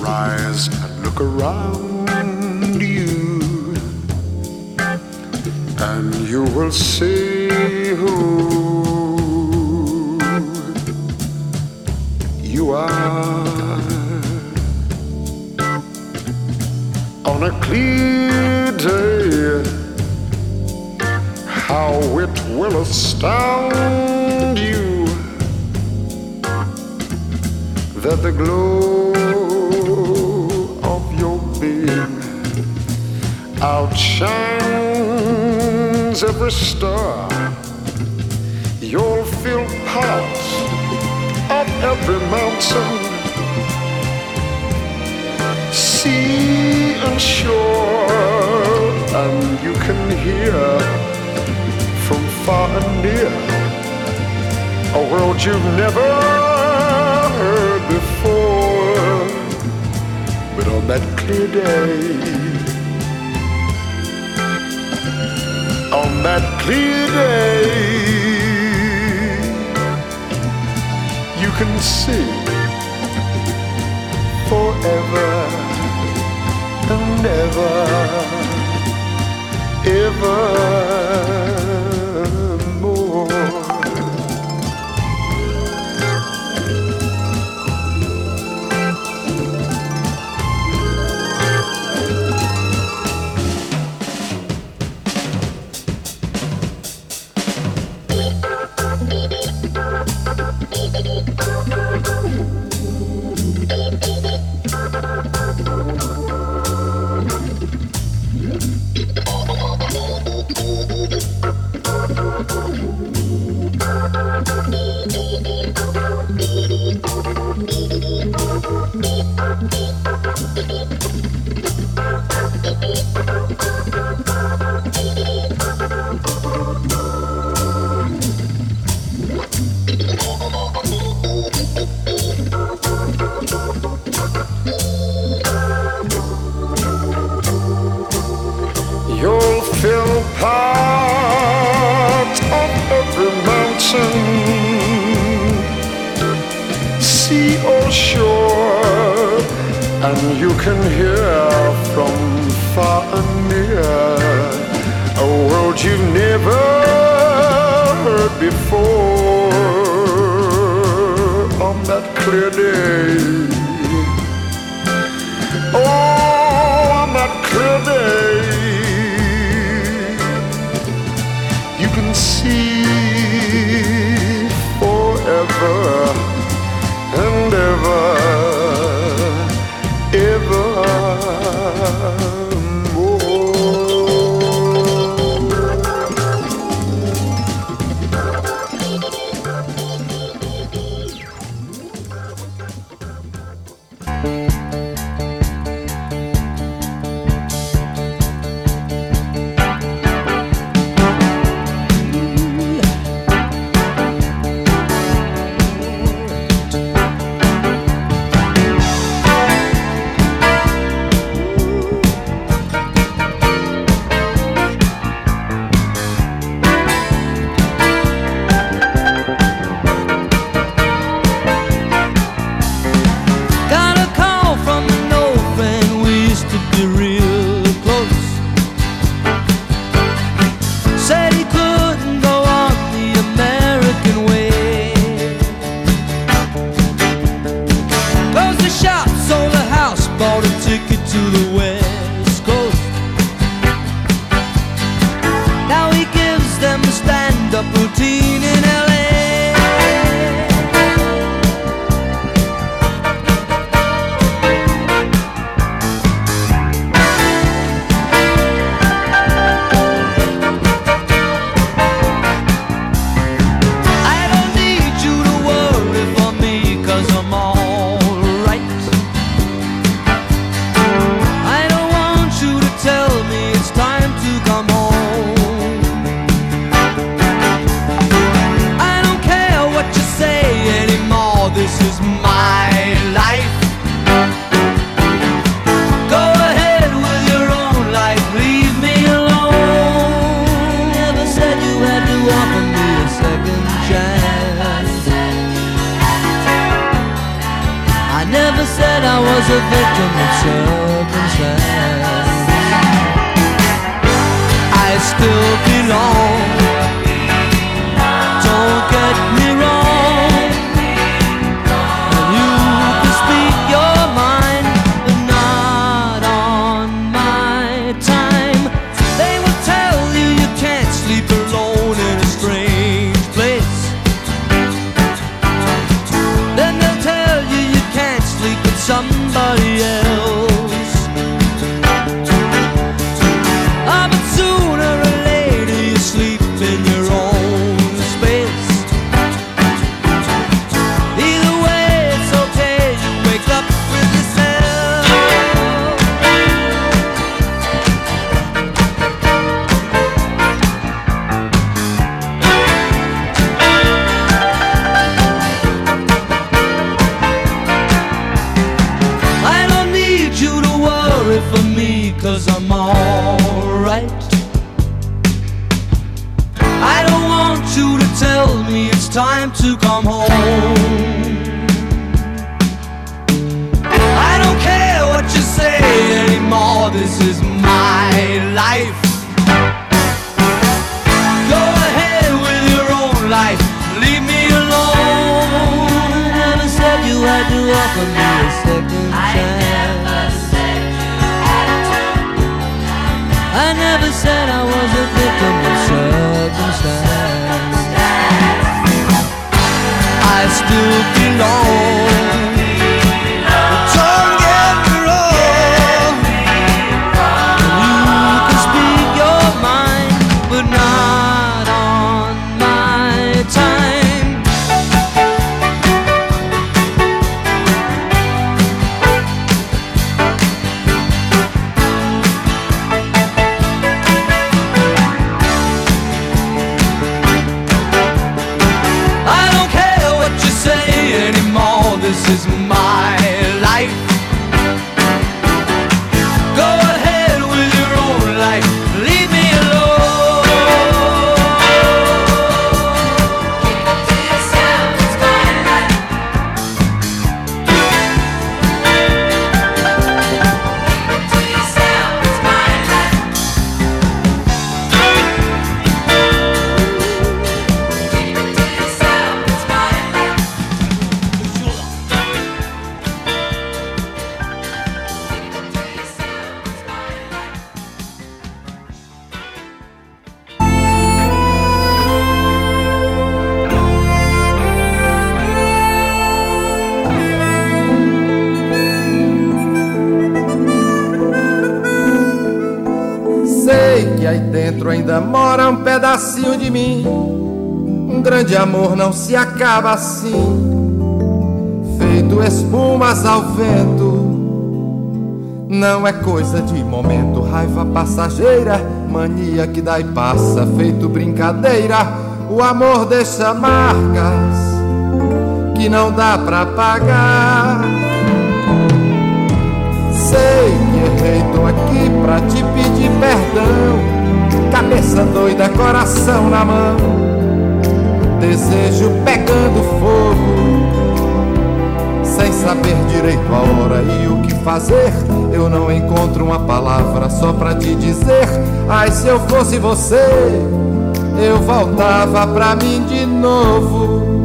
Rise and look around you, and you will see who you are. On a clear day, how it will astound you that the glow of your being outshines every star. You'll feel part of every mountain, sea and shore, and you can hear from far and near a world you've never before. But on that clear day, on that clear day, you can see forever and ever, evermore. Can hear from far and near a world you've never heard before on that clear day. Oh, on that clear day, offer me a second chance. I never said I was a victim of circumstance. I still belong. Se acaba assim, feito espumas ao vento. Não é coisa de momento, raiva passageira, mania que dá e passa, feito brincadeira. O amor deixa marcas que não dá pra pagar. Sei que errei, tô aqui pra te pedir perdão. Cabeça doida, coração na mão. Desejo pegando fogo. Sem saber direito a hora e o que fazer. Eu não encontro uma palavra só pra te dizer. Ai, se eu fosse você, eu voltava pra mim de novo.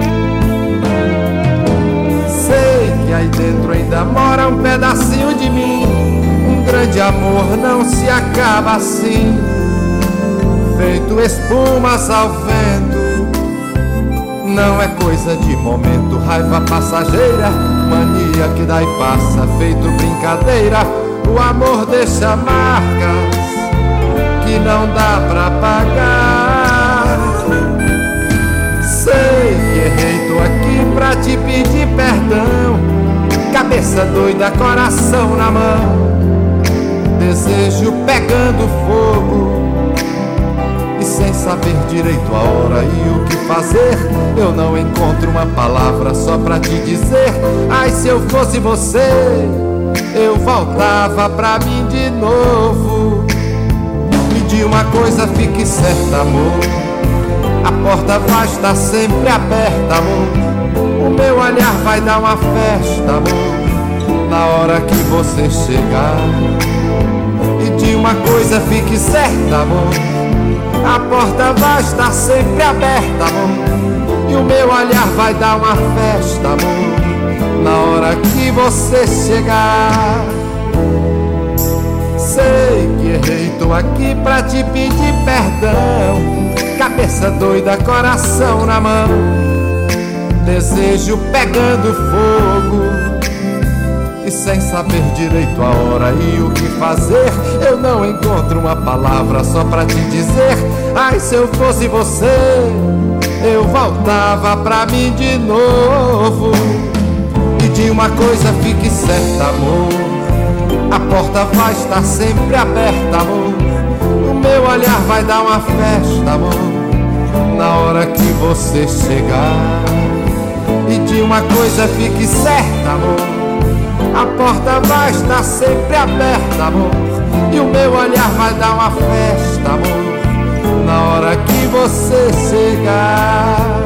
Sei que aí dentro ainda mora um pedacinho de mim. Um grande amor não se acaba assim, feito espumas ao vento. Não é coisa de momento, raiva passageira, mania que dá e passa, feito brincadeira. O amor deixa marcas que não dá pra pagar. Sei que errei, tô aqui pra te pedir perdão. Cabeça doida, coração na mão. Desejo pegando fogo. E saber direito a hora e o que fazer, eu não encontro uma palavra só pra te dizer. Ai, se eu fosse você, eu voltava pra mim de novo. Me de uma coisa, fique certa, amor. A porta vai estar sempre aberta, amor. O meu olhar vai dar uma festa, amor. na hora que você chegar. E de uma coisa fique certa, amor. A porta vai estar sempre aberta, amor. E o meu olhar vai dar uma festa, amor. Na hora que você chegar. Sei que errei, tô aqui pra te pedir perdão. Cabeça doida, coração na mão. Desejo pegando fogo sem saber direito a hora e o que fazer, eu não encontro uma palavra só pra te dizer. Ai, se eu fosse você, eu voltava pra mim de novo. E de uma coisa fique certa, amor: a porta vai estar sempre aberta, amor. O meu olhar vai dar uma festa, amor, na hora que você chegar. E de uma coisa fique certa, amor a porta vai estar sempre aberta, amor. E o meu olhar vai dar uma festa, amor. Na hora que você chegar.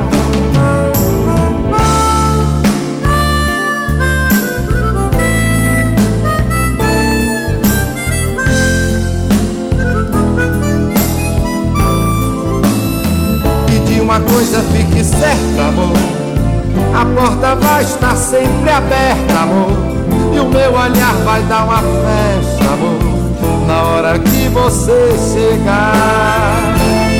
Uma coisa fique certa, amor. A porta vai estar sempre aberta, amor. E o meu olhar vai dar uma festa, amor, na hora que você chegar.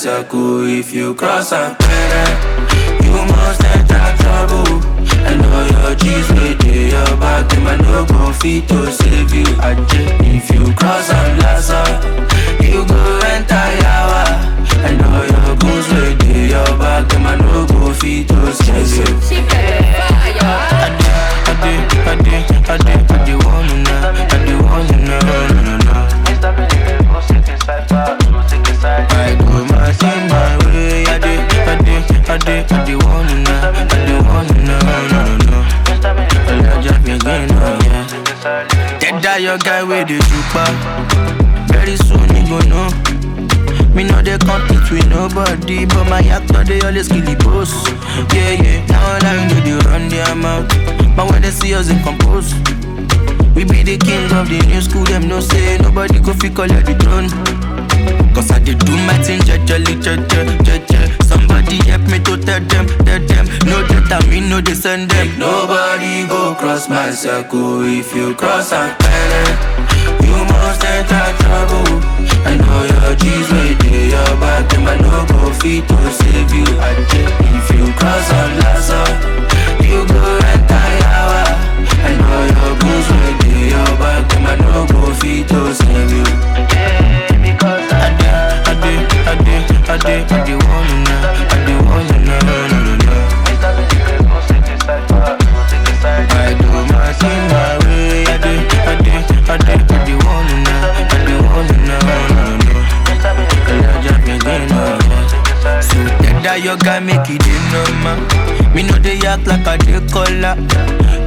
Sekou if you cross her. Nobody, but my actor they always kill the boss. Yeah, yeah. Now I know they run their mouth, but when they see us in compose, we be the king of the new school. Them no say nobody go fi collect the throne. Cause I did do my thing, jejely, jeje, jeje. Somebody help me to tell them, tell them. No that mean, no they send them. Nobody go cross my circle. If you cross a parent, you must enter trouble. I know your G's with your back, them I no go fit to save you. Ajay. If you cross a plaza, you go enter yawa. I know your goons with your back, them I no go fit to save you. I did, I did, I did, I did, I did guy make it in normal. Me know they act like a dey collar.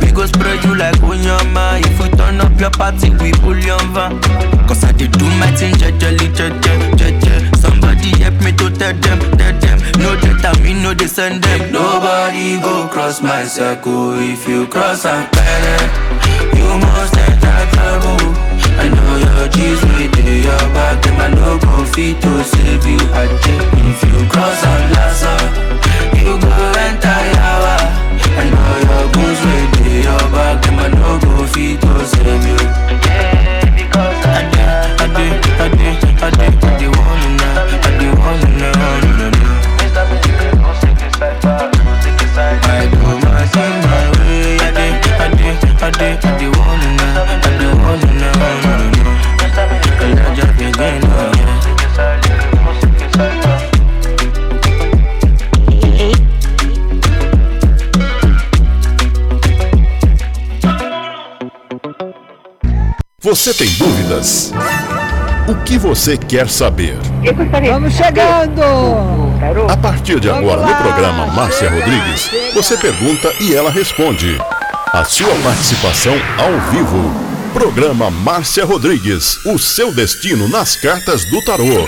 We go spread you like onyama. If we turn up your party, we pull your van. Cause I did do my thing, jejely, jeje, jeje. Somebody help me to tell them, tell them. No that I mean, no they send them. Nobody go cross my circle. If you cross a parent, you must enter trouble. I know your G's with your back, them I no go fit to save you. Ajay. If you cross a plaza, you go enter yawa. I know your goons with your back, them I no go fit to save you. Você tem dúvidas? O que você quer saber? Vamos chegando! A partir de Vamos agora, no programa Márcia chega, Rodrigues, chega. você pergunta e ela responde. A sua participação ao vivo. Programa Márcia Rodrigues, o seu destino nas cartas do tarô.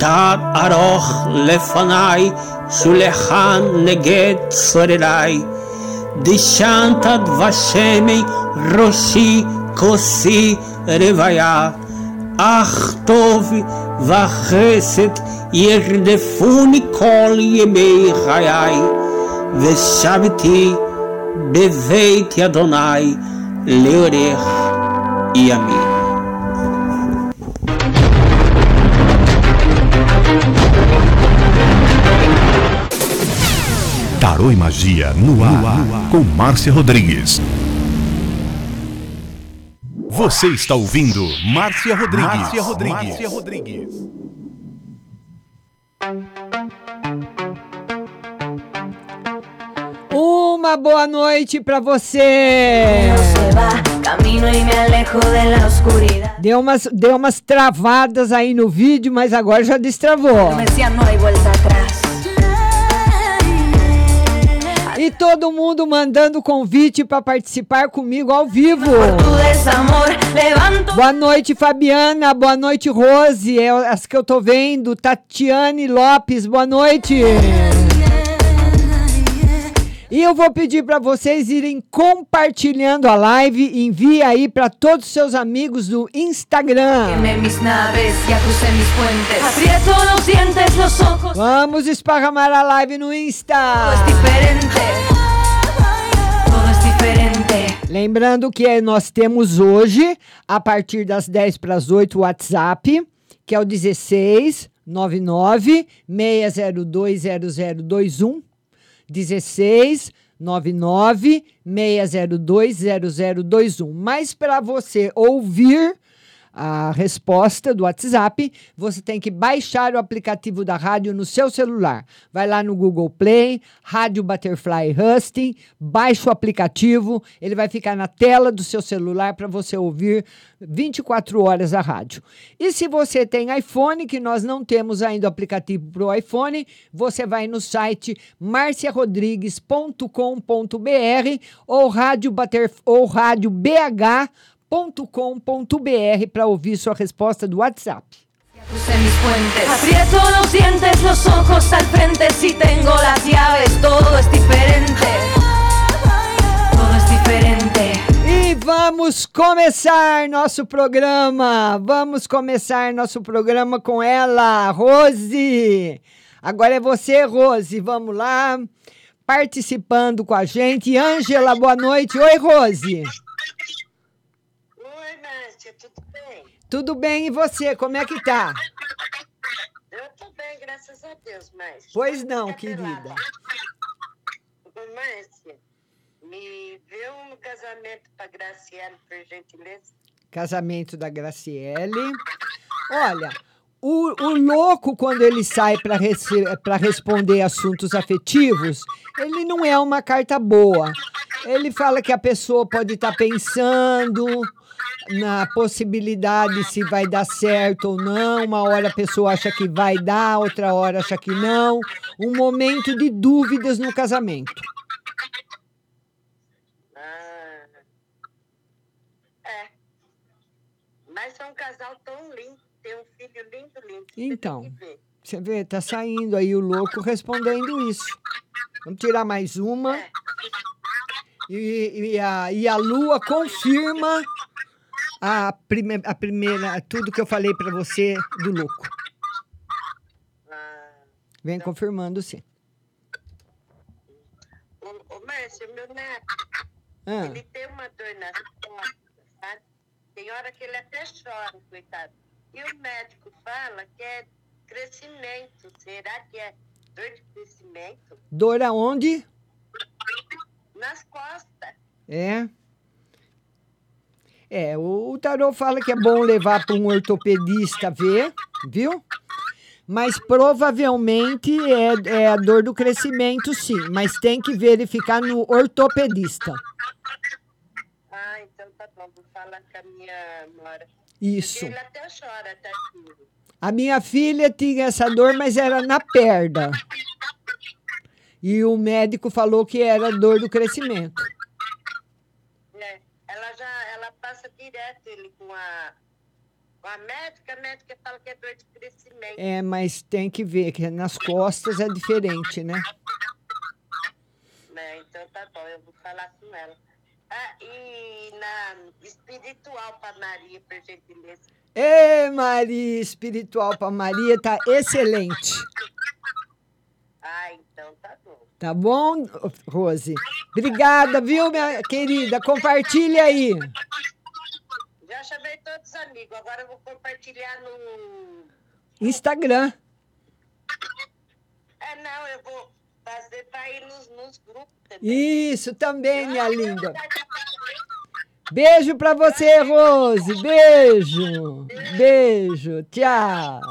תד ארוך לפניי שולחן נגד צורריי. דשנתא דבשמי ראשי כוסי רוויה. אך טוב וחסד ירדפוני כל ימי חיי, ושבתי בבית אדוני לאורך ימים. Tarô e Magia no ar, com Márcia Rodrigues. Você está ouvindo Márcia Rodrigues. Márcia Rodrigues. Márcia Rodrigues. Uma boa noite pra você. Deu umas, deu umas travadas aí no vídeo, mas agora já destravou. Todo mundo mandando convite para participar comigo ao vivo. Boa noite, Fabiana. Boa noite, Rose. É as que eu tô vendo. Tatiane Lopes, boa noite. E eu vou pedir para vocês irem compartilhando a live. Envie aí para todos os seus amigos do Instagram. Vamos esparramar a live no Insta. Lembrando que nós temos hoje, a partir das 10 para as 8, o WhatsApp, que é o 16 99 602 0021. 16 99 602 0021. Mas para você ouvir a resposta do WhatsApp, você tem que baixar o aplicativo da rádio no seu celular. Vai lá no Google Play, Rádio Butterfly Husting, baixa o aplicativo, ele vai ficar na tela do seu celular para você ouvir 24 horas a rádio. E se você tem iPhone, que nós não temos ainda o aplicativo para o iPhone, você vai no site marciarodrigues.com.br ou rádio, ou rádio BH com.br para ouvir sua resposta do WhatsApp. Aprieto los dientes, los ojos al frente. Si tengo las llaves, todo es diferente. Todo es diferente. E vamos começar nosso programa. Vamos começar nosso programa com ela, Rose. Agora é você, Rose. Vamos lá. Participando com a gente. Ângela, boa noite. Oi, Rose. Tudo bem, e você? Como é que tá? Eu tô bem, graças a Deus, mas. Pois não, querida. Márcia, me vê um casamento para Graciele, por gentileza. Casamento da Graciele. Olha, o, o louco, quando ele sai para responder assuntos afetivos, ele não é uma carta boa. Ele fala que a pessoa pode estar tá pensando na possibilidade se vai dar certo ou não. Uma hora a pessoa acha que vai dar, outra hora acha que não. Um momento de dúvidas no casamento. Ah, é. Mas é um casal tão lindo, tem um filho lindo, lindo. Então, você vê, tá saindo aí o louco respondendo isso. Vamos tirar mais uma. É. E, e, a, e a lua confirma a, prime, a primeira, tudo que eu falei para você do louco. Ah, Vem então. confirmando sim. Ô, ô Márcio, meu neto, ah. ele tem uma dor nas costas, sabe? Tem hora que ele até chora, coitado. E o médico fala que é crescimento. Será que é dor de crescimento? Dor aonde? Nas costas. É. É, o, o tarô fala que é bom levar para um ortopedista ver, viu? Mas provavelmente é, é a dor do crescimento, sim. Mas tem que verificar no ortopedista. Ah, então tá bom. Vou falar com a minha nora. Isso. Até chora, até tudo. A minha filha tinha essa dor, mas era na perna. E o médico falou que era dor do crescimento. É, ela já ela passa direto ele com a, com a médica, a médica fala que é dor de crescimento. É, mas tem que ver que nas costas é diferente, né? É, então tá bom, eu vou falar com ela. Ah, e na espiritual para Maria, por gentileza. Ê, Maria, espiritual para Maria tá excelente. Ah, então tá bom. Tá bom, Rose? Obrigada, viu, minha querida? Compartilha aí. Já chamei todos os amigos, agora eu vou compartilhar no. Instagram. É, não, eu vou fazer para ir nos, nos grupos também. Isso também, minha linda. Beijo pra você, Rose. Beijo. Beijo. Tchau.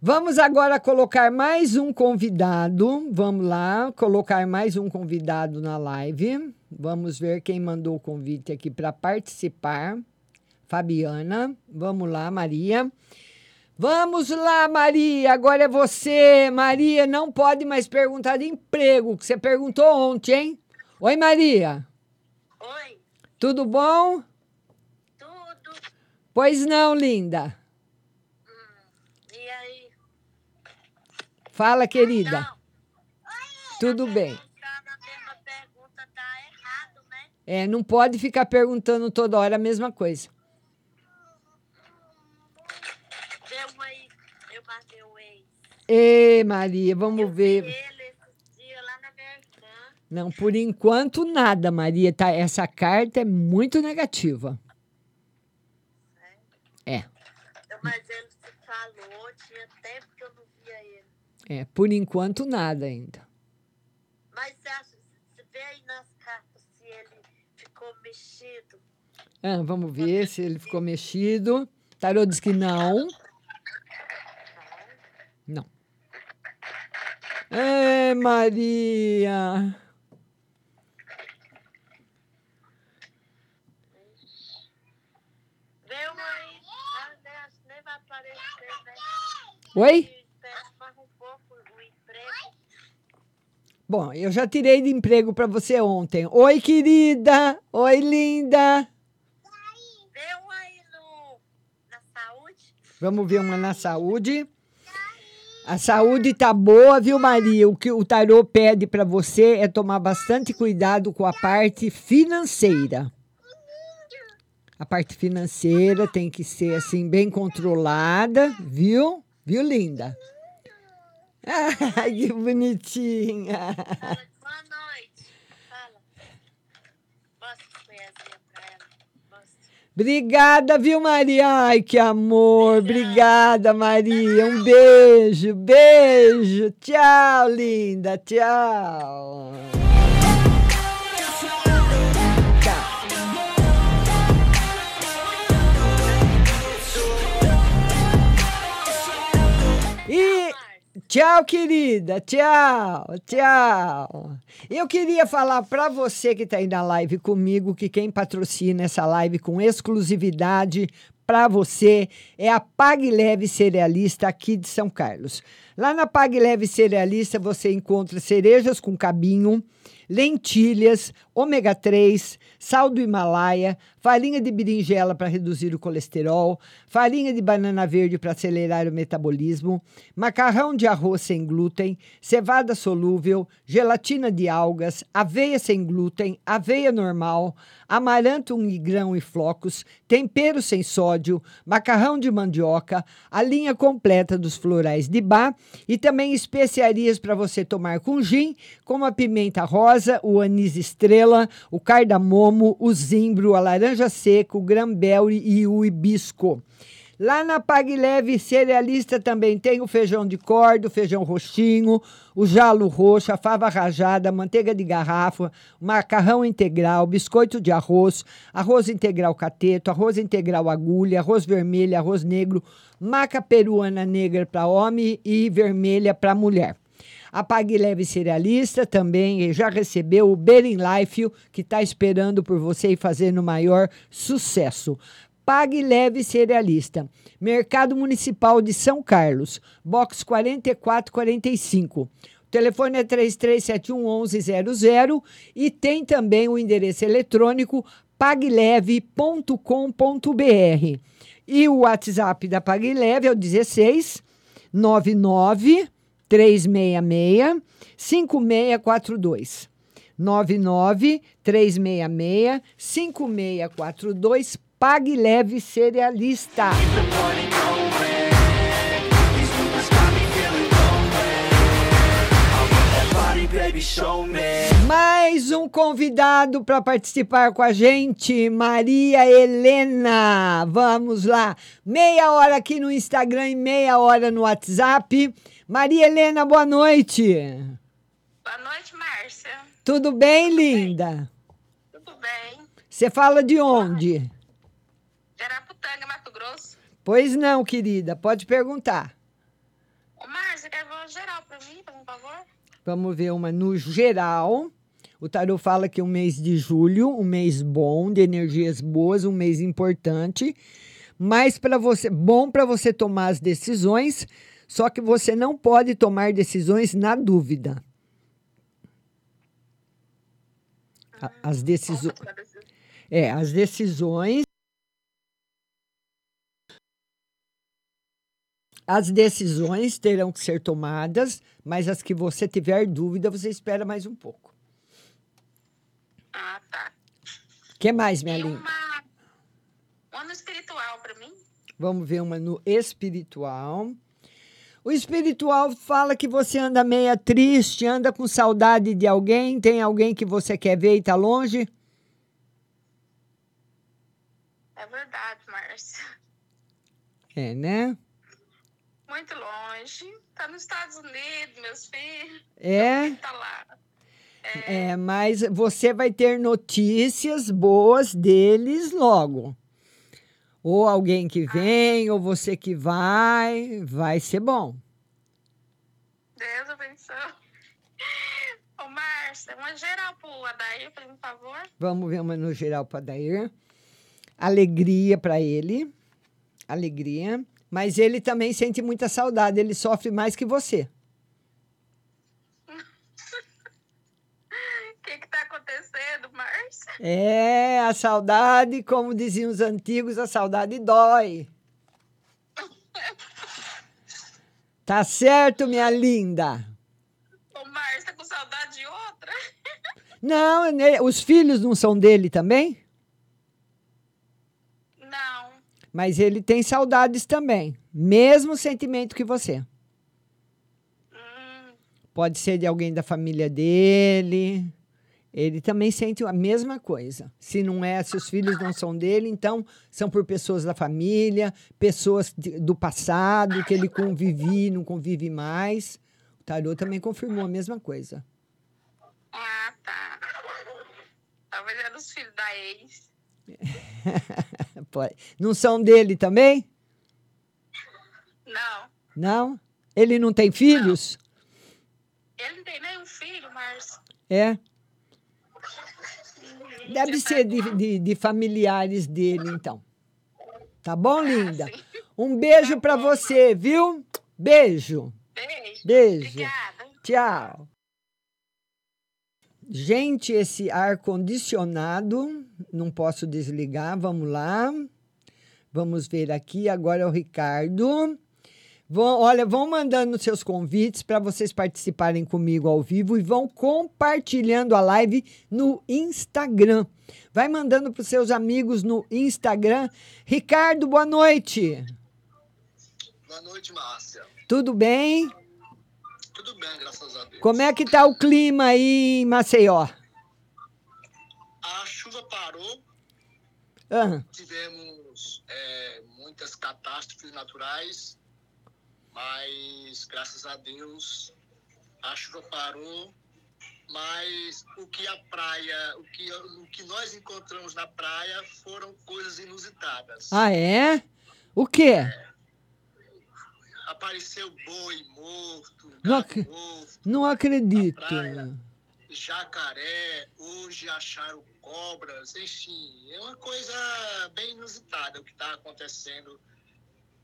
Vamos agora colocar mais um convidado. Vamos lá, colocar mais um convidado na live. Vamos ver quem mandou o convite aqui para participar. Fabiana. Vamos lá, Maria. Vamos lá, Maria. Agora é você. Maria, não pode mais perguntar de emprego, que você perguntou ontem, hein? Oi, Maria. Oi. Tudo bom? Tudo. Pois não, linda. E aí? Fala, querida. Tudo bem. É, não pode ficar perguntando toda hora a mesma coisa. Deu uma eu matei o ex. Ê, Maria, vamos ver. Ele esses dias lá na Bertã. Não, por enquanto nada, Maria. Tá, essa carta é muito negativa. É, Mas ele se falou, tinha tempo que eu não via ele. é, por enquanto nada ainda. Mas você acha, você vê aí nas ficou mexido? Ah, vamos ver se ele ficou mexido. Tarô diz que não. Não. Ê, Maria. Vê uma aí, ah, né, acho que nem vai aparecer, né? Oi? Espera mais um pouco o emprego. Bom, eu já tirei de emprego para você ontem. Oi, querida. Oi, linda. Vê uma aí no, na saúde. Vamos ver uma na saúde. A saúde tá boa, viu, Maria? O que o tarô pede para você é tomar bastante cuidado com a parte financeira. A parte financeira tem que ser assim bem controlada, viu? Viu, linda? Ai, que bonitinha. Boa noite. Fala. Mostra o pezinho pra ela. Mostra. Obrigada, viu, Maria? Ai, que amor. Obrigada, Maria. Um beijo, beijo. Tchau, linda. Tchau. E tchau, querida. Tchau, tchau. Eu queria falar para você que está aí na live comigo que quem patrocina essa live com exclusividade para você é a Pague Leve Cerealista aqui de São Carlos. Lá na Pague Leve Cerealista você encontra cerejas com cabinho, lentilhas, ômega 3, sal do Himalaia, farinha de berinjela para reduzir o colesterol, farinha de banana verde para acelerar o metabolismo, macarrão de arroz sem glúten, cevada solúvel, gelatina de algas, aveia sem glúten, aveia normal, amaranto um grão e flocos, tempero sem sódio, macarrão de mandioca, a linha completa dos florais de bar e também especiarias para você tomar com gin, como a pimenta rosa, o anis estrela, o cardamomo, o zimbro, a laranja seca, o granberry e o hibisco. Lá na Pague Leve Cerealista também tem o feijão de corda, o feijão roxinho, o jalo roxo, a fava rajada, a manteiga de garrafa, o macarrão integral, biscoito de arroz, arroz integral cateto, arroz integral agulha, arroz vermelho, arroz negro, maca peruana negra para homem e vermelha para mulher. A Leve Cerealista também já recebeu o Bering Life, que está esperando por você e fazendo o maior sucesso. Pague Leve Cerealista. Mercado Municipal de São Carlos, box 4445. O telefone é 3371 1100 e tem também o endereço eletrônico pagleve.com.br. E o WhatsApp da Pague Leve é o 16 99 366 5642. 99 366 5642. Pague leve cerealista. Mais um convidado para participar com a gente, Maria Helena. Vamos lá. Meia hora aqui no Instagram e meia hora no WhatsApp. Maria Helena, boa noite. Boa noite, Márcia. Tudo bem, linda? Tudo bem? Você fala de onde? Jaraputanga, Mato Grosso. Pois não, querida, pode perguntar. Ô, Márcia, quer ver uma geral pra mim, por favor? Vamos ver uma no geral. O tarô fala que o mês de julho, um mês bom, de energias boas, um mês importante, mas para você, bom para você tomar as decisões, só que você não pode tomar decisões na dúvida. As decisões É, as decisões As decisões terão que ser tomadas, mas as que você tiver dúvida, você espera mais um pouco. Ah, tá. O que mais, minha E linda? uma... Uma no espiritual pra mim. Vamos ver uma no espiritual. O espiritual fala que você anda meia triste, anda com saudade de alguém, tem alguém que você quer ver e tá longe. É verdade, Márcia. É, né? Muito longe. Tá nos Estados Unidos, meus filhos. É. Tá lá. É, mas você vai ter notícias boas deles logo. Ou alguém que vem, ou você que vai, vai ser bom. Deus abençoe. Ô, Márcia, uma geral pro Adair, por favor. Vamos ver uma no geral para Dair. Alegria para ele. Alegria. Mas ele também sente muita saudade. Ele sofre mais que você. O que que tá acontecendo, Márcia? É, a saudade, como diziam os antigos, a saudade dói. Tá certo, minha linda? Ô, Márcia, tá com saudade de outra? Não, né, os filhos não são dele também? Não. Mas ele tem saudades também. Mesmo sentimento que você. Pode ser de alguém da família dele. Ele também sente a mesma coisa. Se não é, se os filhos não são dele, então são por pessoas da família, pessoas de- do passado que ele convive, não convive mais. O tarô também confirmou a mesma coisa. Ah, tá. Talvez era os filhos da ex. Pode- Não são dele também? Não. Não? Ele não tem filhos? Ele não tem nenhum filho, Márcia. É. Deve ser de, de, de familiares dele, então. Tá bom, linda? Um beijo pra você, viu? Beijo. Beijo. Beijo. Obrigada. Tchau. Gente, esse ar condicionado, não posso desligar. Vamos lá. Vamos ver aqui. Agora é o Ricardo. Vão, olha, vão mandando seus convites para vocês participarem comigo ao vivo e vão compartilhando a live no Instagram. Vai mandando para os seus amigos no Instagram. Ricardo, boa noite. Boa noite, Márcia. Tudo bem? Tudo bem, graças a Deus. Como é que tá o clima aí em Maceió? A chuva parou, Ah, tivemos é, muitas catástrofes naturais, mas graças a Deus a chuva parou. Mas o que a praia, o que, o que nós encontramos na praia foram coisas inusitadas. ah, é? O quê? Apareceu boi morto, Não, ac- morto, não acredito. praia. jacaré, hoje acharam cobras, enfim, é uma coisa bem inusitada o que está acontecendo,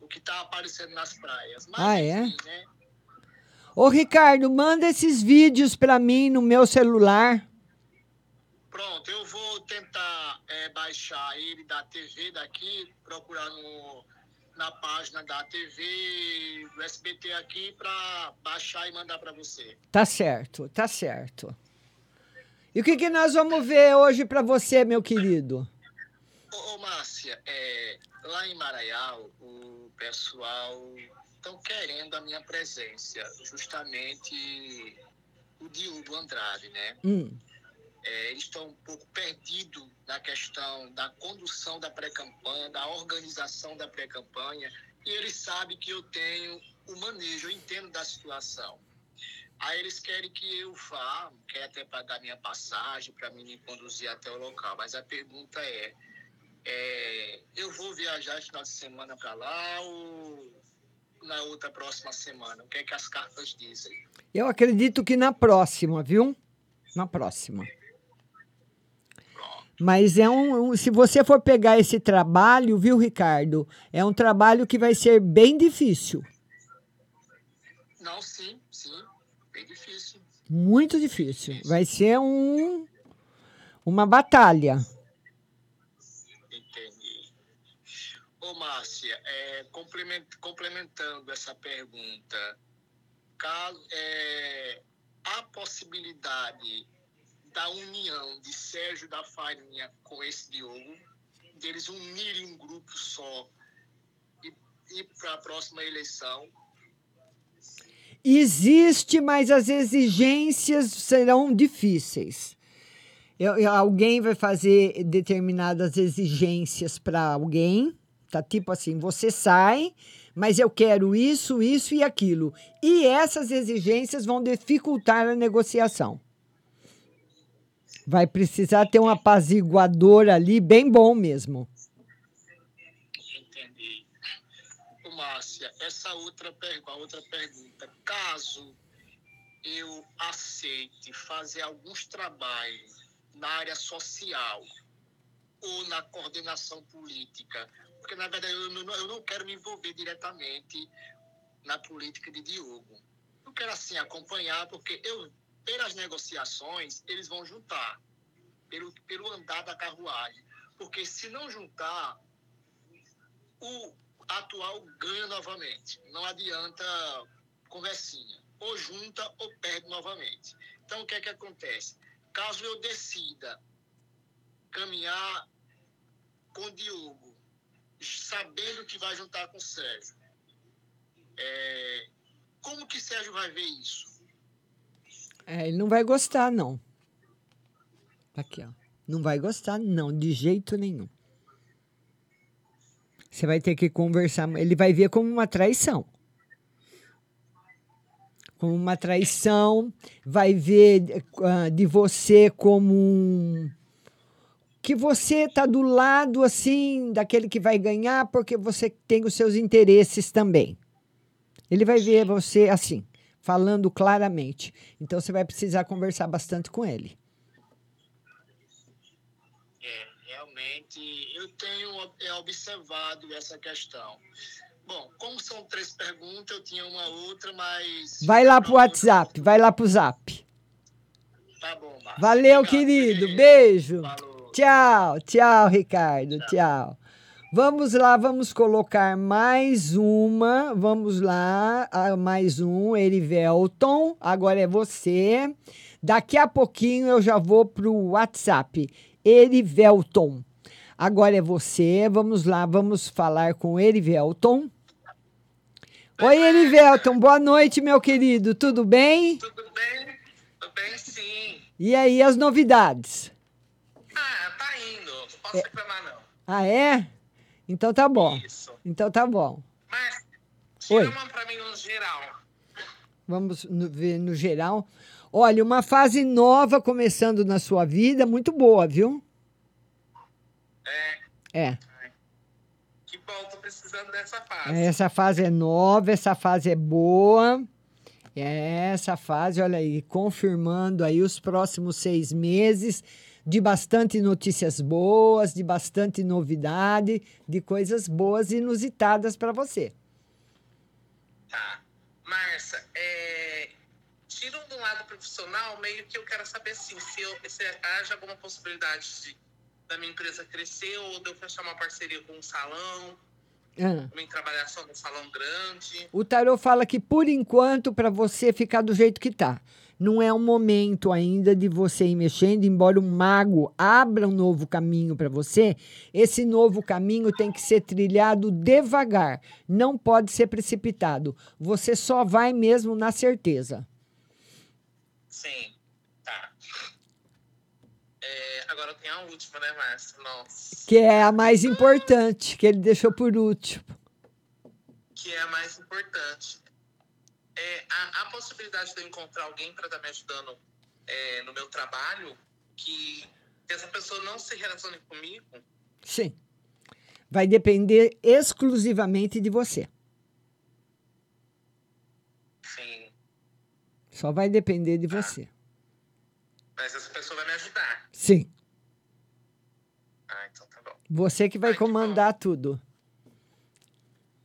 o que está aparecendo nas praias. Mas, Ah, é? enfim, né? Ô, Ricardo, manda esses vídeos para mim no meu celular. Pronto, eu vou tentar é, baixar ele da TV daqui, procurar no, na página da TV, do SBT aqui, para baixar e mandar para você. Tá certo, tá certo. E o que, que nós vamos ver hoje para você, meu querido? Ô, ô Márcia, é, lá em Maraial, o pessoal estão querendo a minha presença, justamente o Diogo Andrade, né? Hum. É, eles estão um pouco perdidos na questão da condução da pré-campanha, da organização da pré-campanha, e eles sabem que eu tenho o manejo, eu entendo da situação. Aí eles querem que eu vá, quer até pagar minha passagem para mim me conduzir até o local, mas a pergunta é, é eu vou viajar esse final de semana para lá ou na outra próxima semana? O que é que as cartas dizem? Eu acredito que na próxima, viu? Na próxima. Mas é um, um- se você for pegar esse trabalho, viu, Ricardo? É um trabalho que vai ser bem difícil, Não, sim, sim, bem difícil. muito difícil. Vai ser um uma batalha. Entendi. Ô, Márcia, é, complement- complementando essa pergunta, caso, é, há possibilidade da união de Sérgio da Farinha com esse Diogo, deles unirem um grupo só e ir para a próxima eleição? Existe, mas as exigências serão difíceis. Eu- eu- alguém vai fazer determinadas exigências para alguém, tá? Tipo assim, você sai, mas eu quero isso, isso e aquilo. E essas exigências vão dificultar a negociação. Vai precisar ter um apaziguador ali bem bom mesmo. Entendi. Márcia, essa outra, outra pergunta, caso eu aceite fazer alguns trabalhos na área social ou na coordenação política, porque na verdade eu não, eu não quero me envolver diretamente na política de Diogo. Eu quero assim acompanhar, porque eu, pelas negociações, eles vão juntar, pelo, pelo andar da carruagem. Porque se não juntar, o atual ganha novamente. Não adianta conversinha. Ou junta ou perde novamente. Então, o que é que acontece? Caso eu decida caminhar com Diogo, sabendo que vai juntar com o Sérgio, é, como que Sérgio vai ver isso? É, ele não vai gostar, não. Aqui, ó. Não vai gostar, não, de jeito nenhum. Você vai ter que conversar. Ele vai ver como uma traição. Como uma traição. Vai ver ah, de você como um. Que você está do lado, assim, daquele que vai ganhar, porque você tem os seus interesses também. Ele vai ver você assim, falando claramente. Então você vai precisar conversar bastante com ele. É, realmente, eu tenho é, observado essa questão. Bom, como são três perguntas, eu tinha uma outra, mas. Vai lá pro WhatsApp, vai lá pro Zap. Tá bom, Márcio. Valeu, Obrigado, querido. Beijo. Tchau, tchau, Ricardo. Tchau. Vamos lá, vamos colocar mais uma. Vamos lá, mais um, Erivelton. Agora é você. Daqui a pouquinho eu já vou pro WhatsApp. Erivelton. Agora é você. Vamos lá, vamos falar com Erivelton. Oi, Erivelton. Boa noite, meu querido. Tudo bem? Tudo bem? Tudo bem, sim. E aí, as novidades? Posso reclamar, não. Ah, é? Então tá bom. Então tá bom. Tira Oi. uma pra mim no geral. Vamos no- ver no geral. Olha, uma fase nova começando na sua vida, muito boa, viu? É. Que bom, tô precisando dessa fase. Essa fase é nova, essa fase é boa. Essa fase, olha aí, confirmando aí os próximos seis meses de bastante notícias boas, de bastante novidade, de coisas boas e inusitadas para você. Márcia, é, tiro do lado profissional, meio que eu quero saber assim, se, eu, se haja alguma possibilidade de, da minha empresa crescer ou de eu fechar uma parceria com um salão. Ah. Trabalhar só no salão grande. O tarô fala que por enquanto para você ficar do jeito que tá. Não é o momento ainda de você ir mexendo, embora o mago abra um novo caminho para você. Esse novo caminho tem que ser trilhado devagar, não pode ser precipitado. Você só vai mesmo na certeza. Sim, tá. É, agora tem a última, né, Márcia? Nossa. Que é a mais importante, que ele deixou por último. Que é a mais importante. É, a, a possibilidade de eu encontrar alguém para estar me ajudando é, no meu trabalho, que essa pessoa não se relacione comigo, Sim. Vai depender exclusivamente de você. sim, Só vai depender de você. mas essa pessoa vai me ajudar. Sim. Ah, então tá bom. Você que vai comandar tudo.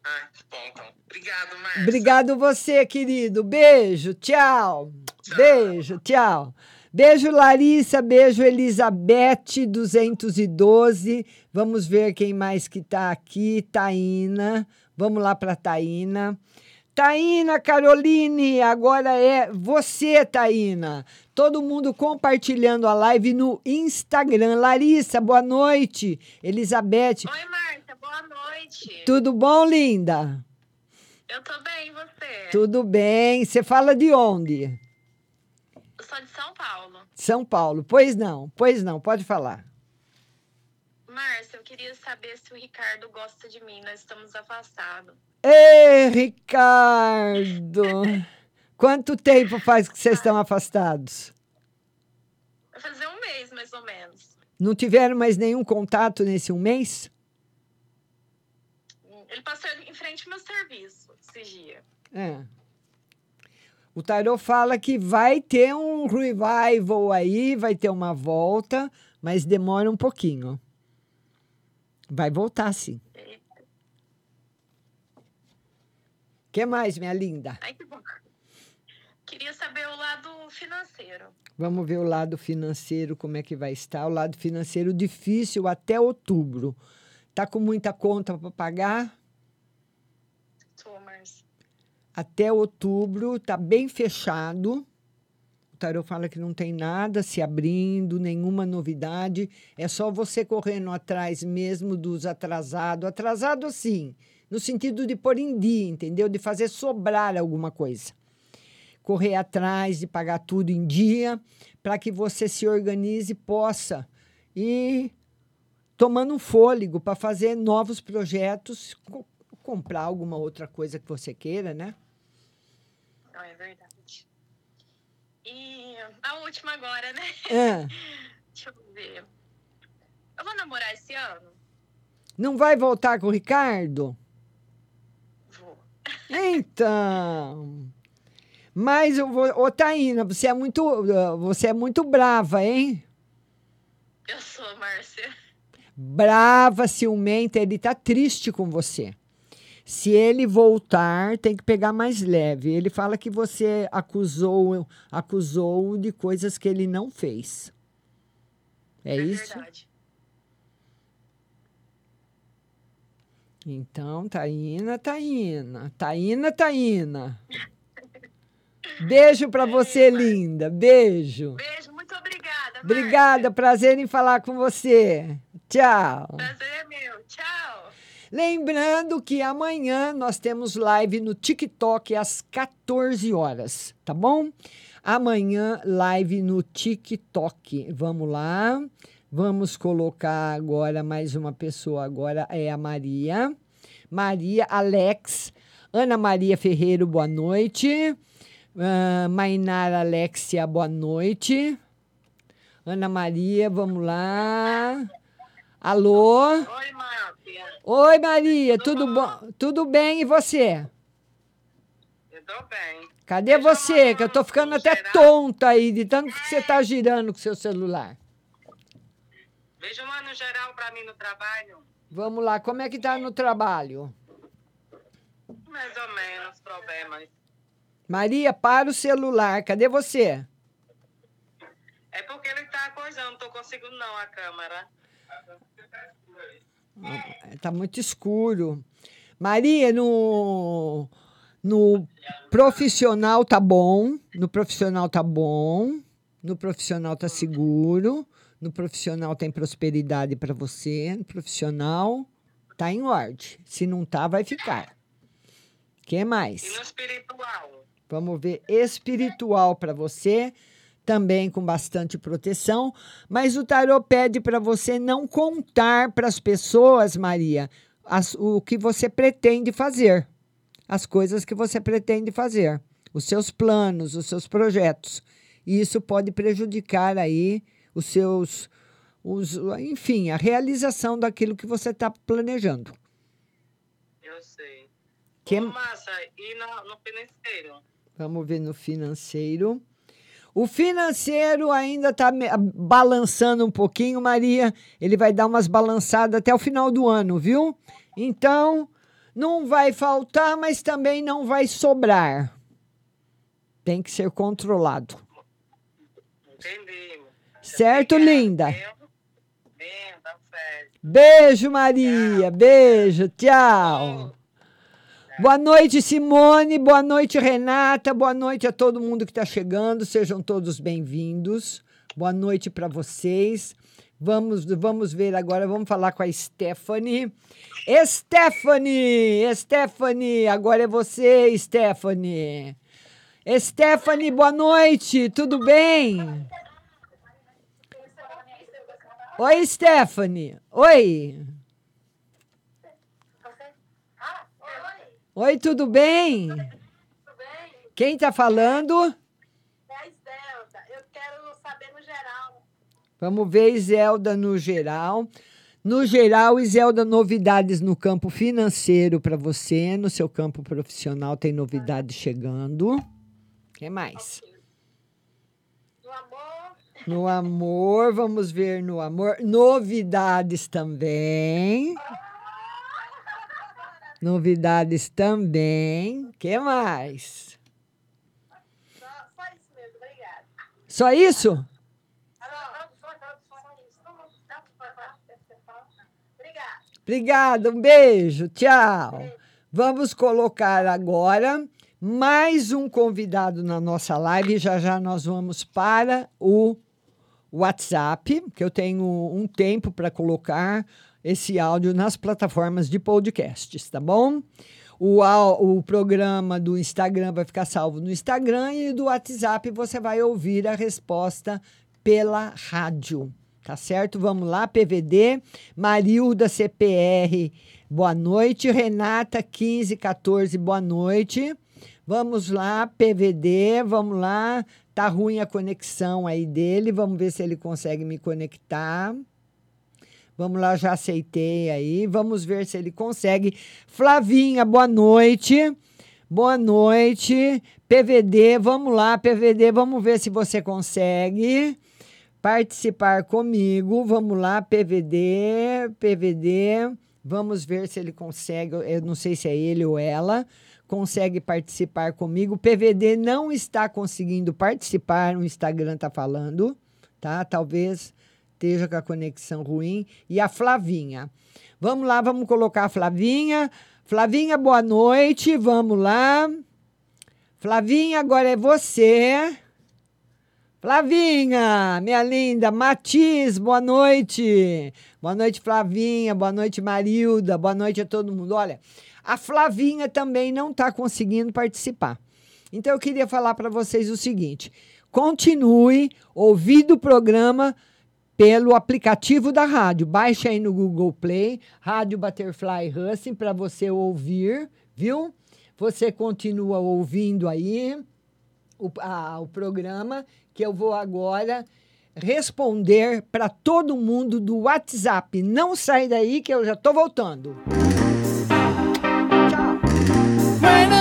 Ah, que bom, então. Obrigado, Márcia. Obrigado você, querido. Beijo, tchau. Beijo, tchau. Beijo, Larissa. Beijo, Elizabeth 212. Vamos ver quem mais que tá aqui. Taína. Vamos lá para Taína. Taína Caroline, agora é você, Taína. Todo mundo compartilhando a live no Instagram. Larissa, boa noite. Elizabeth, Oi, Márcia, boa noite. tudo bom, linda? Eu tô bem, e você? Tudo bem. Você fala de onde? Eu sou de São Paulo. São Paulo. Pois não, pois não, pode falar. Márcia, eu queria saber se o Ricardo gosta de mim. Nós estamos afastados. Ei, Ricardo! Quanto tempo faz que vocês estão afastados? Vai fazer um mês, mais ou menos. Não tiveram mais nenhum contato nesse um mês? Ele passou em frente ao meu serviço dia. É. O tarô fala que vai ter um revival aí, vai ter uma volta, mas demora um pouquinho. Vai voltar, sim. O que mais, minha linda? Ai, que bom. Queria saber o lado financeiro. Vamos ver o lado financeiro, como é que vai estar. O lado financeiro difícil até outubro. Tá com muita conta para pagar? Até outubro tá bem fechado. O tarô fala que não tem nada se abrindo, nenhuma novidade. É só você correndo atrás mesmo dos atrasados. Atrasado, sim, no sentido de pôr em dia, entendeu? De fazer sobrar alguma coisa. Correr atrás de pagar tudo em dia, para que você se organize e possa ir tomando um fôlego para fazer novos projetos, co- comprar alguma outra coisa que você queira, né? Não, é verdade. E a última agora, né? É. Deixa eu ver. Eu vou namorar esse ano? Não vai voltar com o Ricardo? Então. Mas, eu vou- ô Taína, você é muito, ah, você é muito brava, hein? Eu sou, Márcia. Brava, ciumenta, ele tá triste com você. Se ele voltar, tem que pegar mais leve. Ele fala que você acusou, acusou de coisas que ele não fez. É, isso? Verdade. Então, Taína, Taína, Taína, Taína. Beijo pra você, linda. Beijo. Beijo, muito obrigada. Obrigada, prazer em falar com você. Tchau. Prazer é meu. Tchau. Lembrando que amanhã nós temos live no TikTok às 14 horas, tá bom? Amanhã, live no TikTok. Vamos lá. Vamos colocar agora mais uma pessoa. Agora é a Maria. Maria Alex. Ana Maria Ferreiro, boa noite. Ah, Mainara Alexia, boa noite. Ana Maria, vamos lá. Alô? Oi, Márcia. Oi, Maria, tudo, bom? Tudo bem e você? Eu tô bem. Cadê você? Que eu tô ficando até tonta aí de tanto que você tá girando com seu celular. Veja uma no geral pra mim no trabalho. Vamos lá, como é que tá no trabalho? Mais ou menos problemas. Maria, para o celular. Cadê você? É porque ele tá coisando, não tô conseguindo não a câmera. Tá muito escuro. Maria, no, no profissional tá bom, no profissional tá bom, no profissional tá seguro, no profissional tem prosperidade para você, no profissional tá em ordem. Se não tá, vai ficar. que mais? E no espiritual? Vamos ver espiritual para você, também com bastante proteção, mas o tarô pede para você não contar para as pessoas, Maria, as- o que você pretende fazer, as coisas que você pretende fazer, os seus planos, os seus projetos. E isso pode prejudicar aí os seus, os, enfim, a realização daquilo que você está planejando. Eu sei. Que- Ô, Márcia, e no, no financeiro? Vamos ver no financeiro. O financeiro ainda está balançando um pouquinho, Maria. Ele vai dar umas balançadas até o final do ano, viu? Então, não vai faltar, mas também não vai sobrar. Tem que ser controlado. Entendi. Certo, linda? Bem, tá certo. Beijo, Maria. Beijo. Tchau. Boa noite, Simone. Boa noite, Renata. Boa noite a todo mundo que está chegando. Sejam todos bem-vindos. Boa noite para vocês. Vamos, vamos ver agora. Vamos falar com a Stephanie. Stephanie! Stephanie! Agora é você, Stephanie. Stephanie, boa noite. Tudo bem? Oi, Stephanie. Oi. Oi, tudo bem? Quem tá falando? Eu quero saber no geral. Vamos ver Iselda no geral. No geral, Iselda, novidades no campo financeiro para você, no seu campo profissional tem novidades chegando. O que mais? No amor, vamos ver no amor. Novidades também. Novidades também. O que mais? Só isso? Obrigada, um beijo, tchau. Vamos colocar agora mais um convidado na nossa live. Já já nós vamos para o WhatsApp, que eu tenho um tempo para colocar esse áudio nas plataformas de podcasts, tá bom? O, o programa do Instagram vai ficar salvo no Instagram e do WhatsApp você vai ouvir a resposta pela rádio. Tá certo? Vamos lá, PVD. Marilda CPR, boa noite. Renata 1514, boa noite. Vamos lá, PVD, vamos lá. Tá ruim a conexão aí dele. Vamos ver se ele consegue me conectar. Vamos lá, já aceitei aí. Vamos ver se ele consegue. Flavinha, boa noite. Boa noite. PVD, vamos lá, PVD, vamos ver se você consegue participar comigo. Vamos lá, PVD, PVD. Vamos ver se ele consegue. Eu não sei se é ele ou ela. Consegue participar comigo. PVD não está conseguindo participar. O Instagram está falando, tá? Talvez esteja com a conexão ruim. E a Flavinha. Vamos lá, vamos colocar a Flavinha. Flavinha, boa noite. Vamos lá. Flavinha, agora é você. Flavinha, minha linda, Matiz, boa noite. Boa noite, Flavinha. Boa noite, Marilda. Boa noite a todo mundo. Olha, a Flavinha também não está conseguindo participar. Então eu queria falar para vocês o seguinte: continue ouvindo o programa pelo aplicativo da rádio. Baixe aí no Google Play, Rádio Butterfly Husting, para você ouvir, viu? Você continua ouvindo aí o, a- o programa, que eu vou agora responder para todo mundo do WhatsApp. Não sai daí que eu já estou voltando. When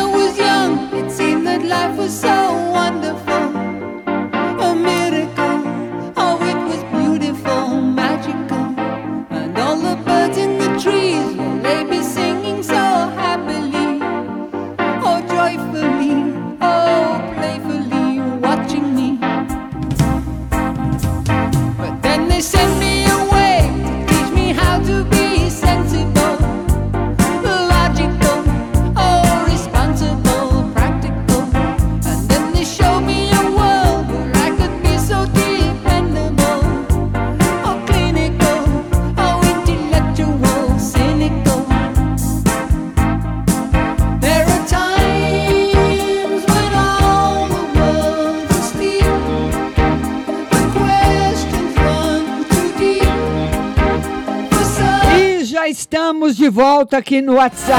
Estamos de volta aqui no WhatsApp.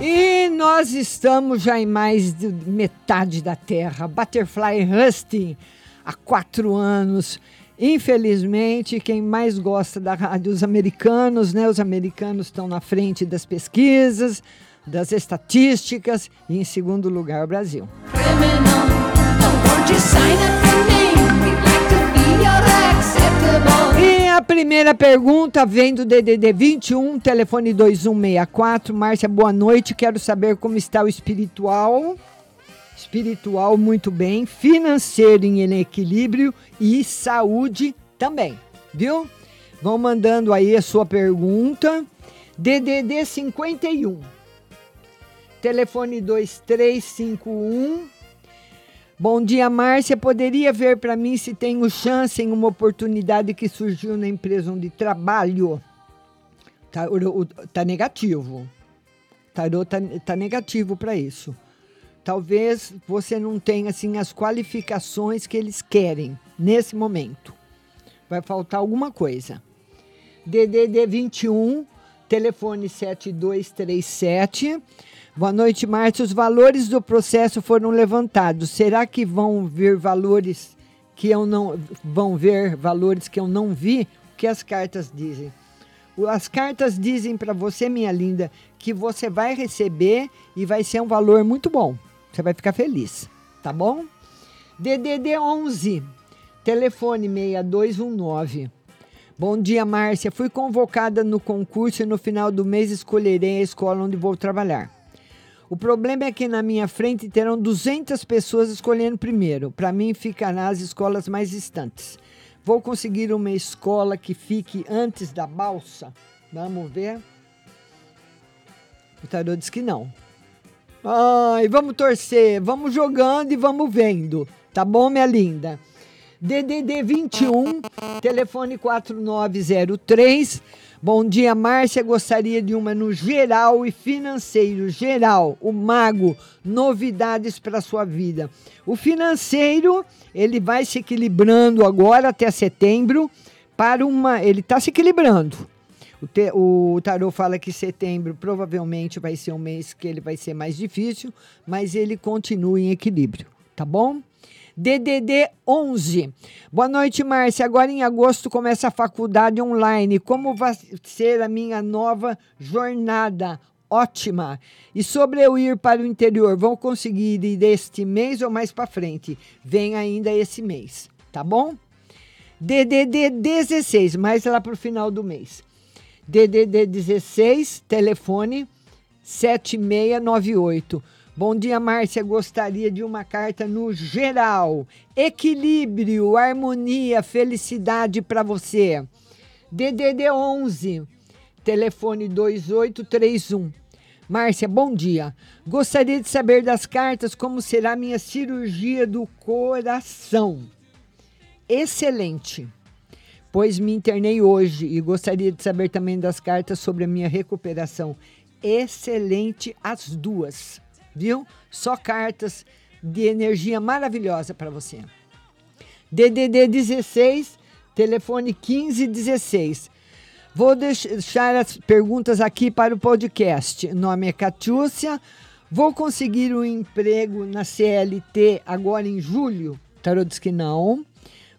E nós estamos já em mais de metade da Terra. Butterfly Husting, há quatro anos. Infelizmente, quem mais gosta da rádio, os americanos, né? Os americanos estão na frente das pesquisas, das estatísticas e em segundo lugar o Brasil. E a primeira pergunta vem do DDD 21, telefone 2164. Márcia, boa noite. Quero saber como está o espiritual. Espiritual, muito bem. Financeiro em equilíbrio e saúde também, viu? Vão mandando aí a sua pergunta. DDD 51, telefone 2351. Bom dia, Márcia. Poderia ver para mim se tenho chance em uma oportunidade que surgiu na empresa onde trabalho? Tá, tá negativo. Tarô tá, tá negativo para isso. Talvez você não tenha assim as qualificações que eles querem nesse momento. Vai faltar alguma coisa. DDD 21, telefone 7237. Boa noite, Márcia. Os valores do processo foram levantados. Será que vão ver valores que eu não vão ver valores que eu não vi? O que as cartas dizem? As cartas dizem para você, minha linda, que você vai receber e vai ser um valor muito bom. Você vai ficar feliz, tá bom? DDD 11, telefone 6219. Bom dia, Márcia. Fui convocada no concurso e no final do mês escolherei a escola onde vou trabalhar. O problema é que na minha frente terão 200 pessoas escolhendo primeiro. Para mim, ficará as escolas mais distantes. Vou conseguir uma escola que fique antes da balsa? Vamos ver. O tarô diz que não. Ai, vamos torcer, vamos jogando e vamos vendo. Tá bom, minha linda? DDD 21, telefone 4903. Bom dia, Márcia. Gostaria de uma no geral e financeiro. Geral, o mago, novidades para sua vida. O financeiro, ele vai se equilibrando agora até setembro para uma, ele está se equilibrando. O, te, o tarô fala que setembro provavelmente vai ser um mês que ele vai ser mais difícil, mas ele continua em equilíbrio, tá bom? DDD 11. Boa noite, Márcia. Agora em agosto começa a faculdade online. Como vai ser a minha nova jornada? Ótima. E sobre eu ir para o interior, vão conseguir ir este mês ou mais para frente? Vem ainda esse mês, tá bom? DDD 16, mais lá para o final do mês. DDD 16, telefone 7698. Bom dia, Márcia. Gostaria de uma carta no geral. Equilíbrio, harmonia, felicidade para você. DDD 11, telefone 2831. Márcia, bom dia. Gostaria de saber das cartas como será minha cirurgia do coração. Excelente pois me internei hoje e gostaria de saber também das cartas sobre a minha recuperação. Excelente as duas, viu? Só cartas de energia maravilhosa para você. DDD 16, telefone 1516. Vou deixar as perguntas aqui para o podcast. Nome é Catiúcia. Vou conseguir um emprego na CLT agora em julho? Tarô diz que não.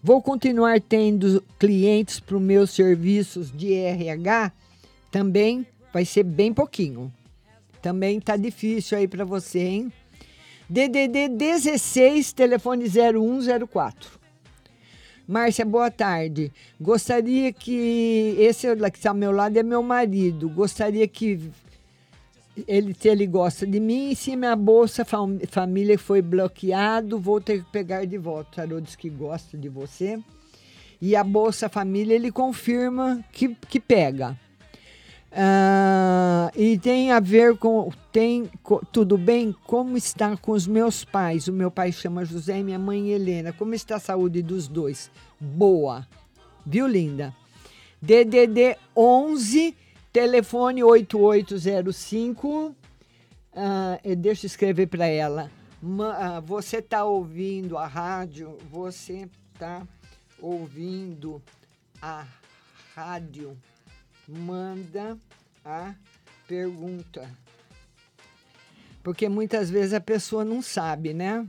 Vou continuar tendo clientes para os meus serviços de RH? Também vai ser bem pouquinho. Também tá difícil aí para você, hein? DDD 16, telefone 0104. Márcia, boa tarde. Gostaria que esse que está ao meu lado é meu marido. Gostaria que ele se ele gosta de mim, se minha bolsa fam família foi bloqueado, vou ter que pegar de volta. O tarô diz que gosta de você. E a bolsa família ele confirma que, que pega. Ah, e tem a ver com tem co- tudo bem? Como está com os meus pais? O meu pai chama José e minha mãe Helena. Como está a saúde dos dois? Boa. Viu linda? DDD 11 telefone 8805 Ah, eh, deixa eu escrever para ela. Ma- ah, você está ouvindo a rádio? Você está ouvindo a rádio? Manda a pergunta. Porque muitas vezes a pessoa não sabe, né?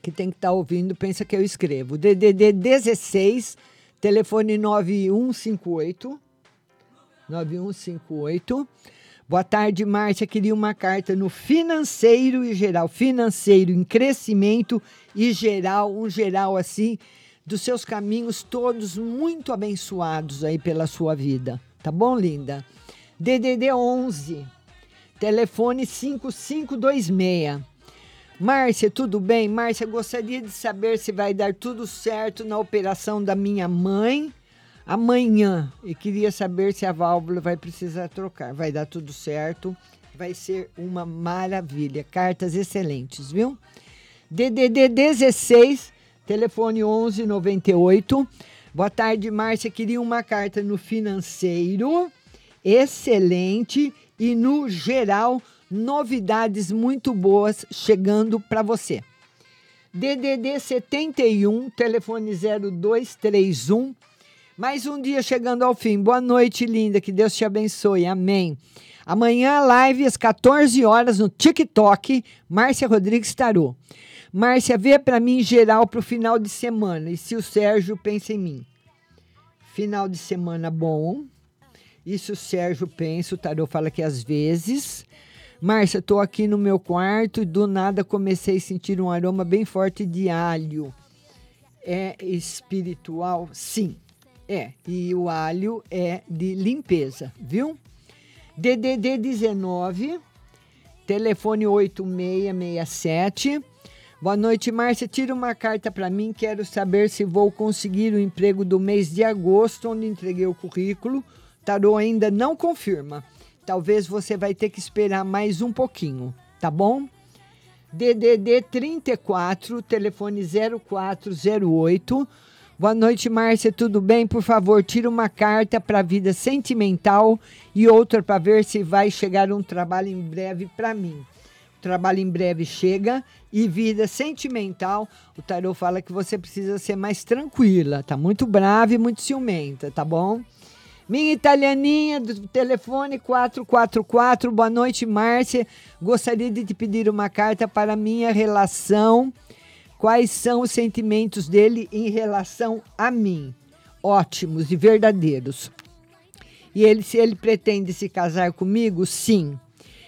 Que tem que estar ouvindo, pensa que eu escrevo. DDD 16, telefone 9158. 9158. Boa tarde, Márcia. Queria uma carta no financeiro e geral. Financeiro em crescimento e geral, um geral assim, dos seus caminhos todos muito abençoados aí pela sua vida. Tá bom, linda? DDD 11, telefone 5526. Márcia, tudo bem? Márcia, gostaria de saber se vai dar tudo certo na operação da minha mãe amanhã. E queria saber se a válvula vai precisar trocar. Vai dar tudo certo. Vai ser uma maravilha. Cartas excelentes, viu? DDD 16, telefone 1198. Boa tarde, Márcia. Queria uma carta no financeiro. Excelente. E no geral, novidades muito boas chegando para você. DDD 71, telefone 0231. Mais um dia chegando ao fim. Boa noite, linda. Que Deus te abençoe. Amém. Amanhã, live às 14 horas no TikTok. Márcia Rodrigues Tarô. Márcia, vê para mim geral para o final de semana. E se o Sérgio pensa em mim. Final de semana bom. E se o Sérgio pensa, o Tarô fala que às vezes. Márcia, estou aqui no meu quarto e do nada comecei a sentir um aroma bem forte de alho. É espiritual? Sim. É, e o alho é de limpeza, viu? DDD 19, telefone 8667. Boa noite, Márcia. Tira uma carta para mim. Quero saber se vou conseguir o emprego do mês de agosto, onde entreguei o currículo. Tarô ainda não confirma. Talvez você vai ter que esperar mais um pouquinho, tá bom? DDD 34, telefone 0408. Boa noite, Márcia. Tudo bem? Por favor, tira uma carta para a vida sentimental e outra para ver se vai chegar um trabalho em breve para mim. Trabalho em breve chega e vida sentimental. O tarô fala que você precisa ser mais tranquila. Tá muito brava e muito ciumenta, tá bom? Minha italianinha do telefone 444. Boa noite, Márcia. Gostaria de te pedir uma carta para minha relação. Quais são os sentimentos dele em relação a mim? Ótimos e verdadeiros. E ele, se ele pretende se casar comigo, sim.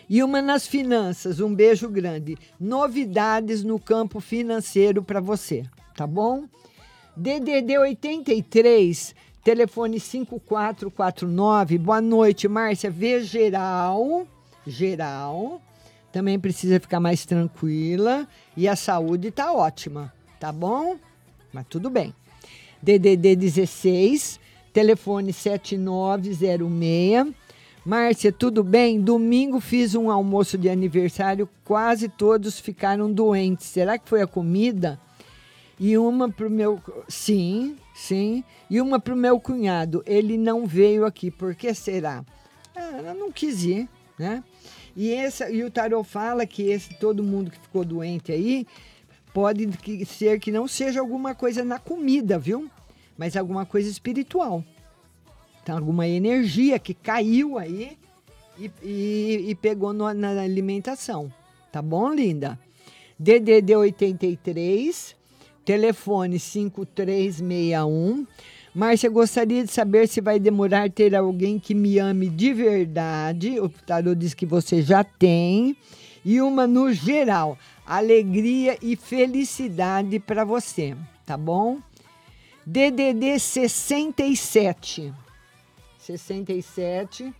E uma nas finanças, um beijo grande. Novidades no campo financeiro para você, tá bom? DDD 83, telefone 5449. Boa noite, Márcia. Vê geral, geral. Também precisa ficar mais tranquila e a saúde tá ótima, tá bom? Mas tudo bem. DDD 16, telefone 7906. Márcia, tudo bem? Domingo fiz um almoço de aniversário, quase todos ficaram doentes. Será que foi a comida? E uma pro meu. Sim, sim. E uma pro meu cunhado. Ele não veio aqui. Por que será? Ah, ela não quis ir, né? E, essa, e o tarot fala que esse todo mundo que ficou doente aí pode ser que não seja alguma coisa na comida, viu? Mas alguma coisa espiritual. Alguma energia que caiu aí e, e- e pegou no- na alimentação. Tá bom, linda? DDD 83, telefone 5361. Márcia, gostaria de saber se vai demorar ter alguém que me ame de verdade. O tarô diz que você já tem. E uma no geral, alegria e felicidade para você, tá bom? DDD 67. 67,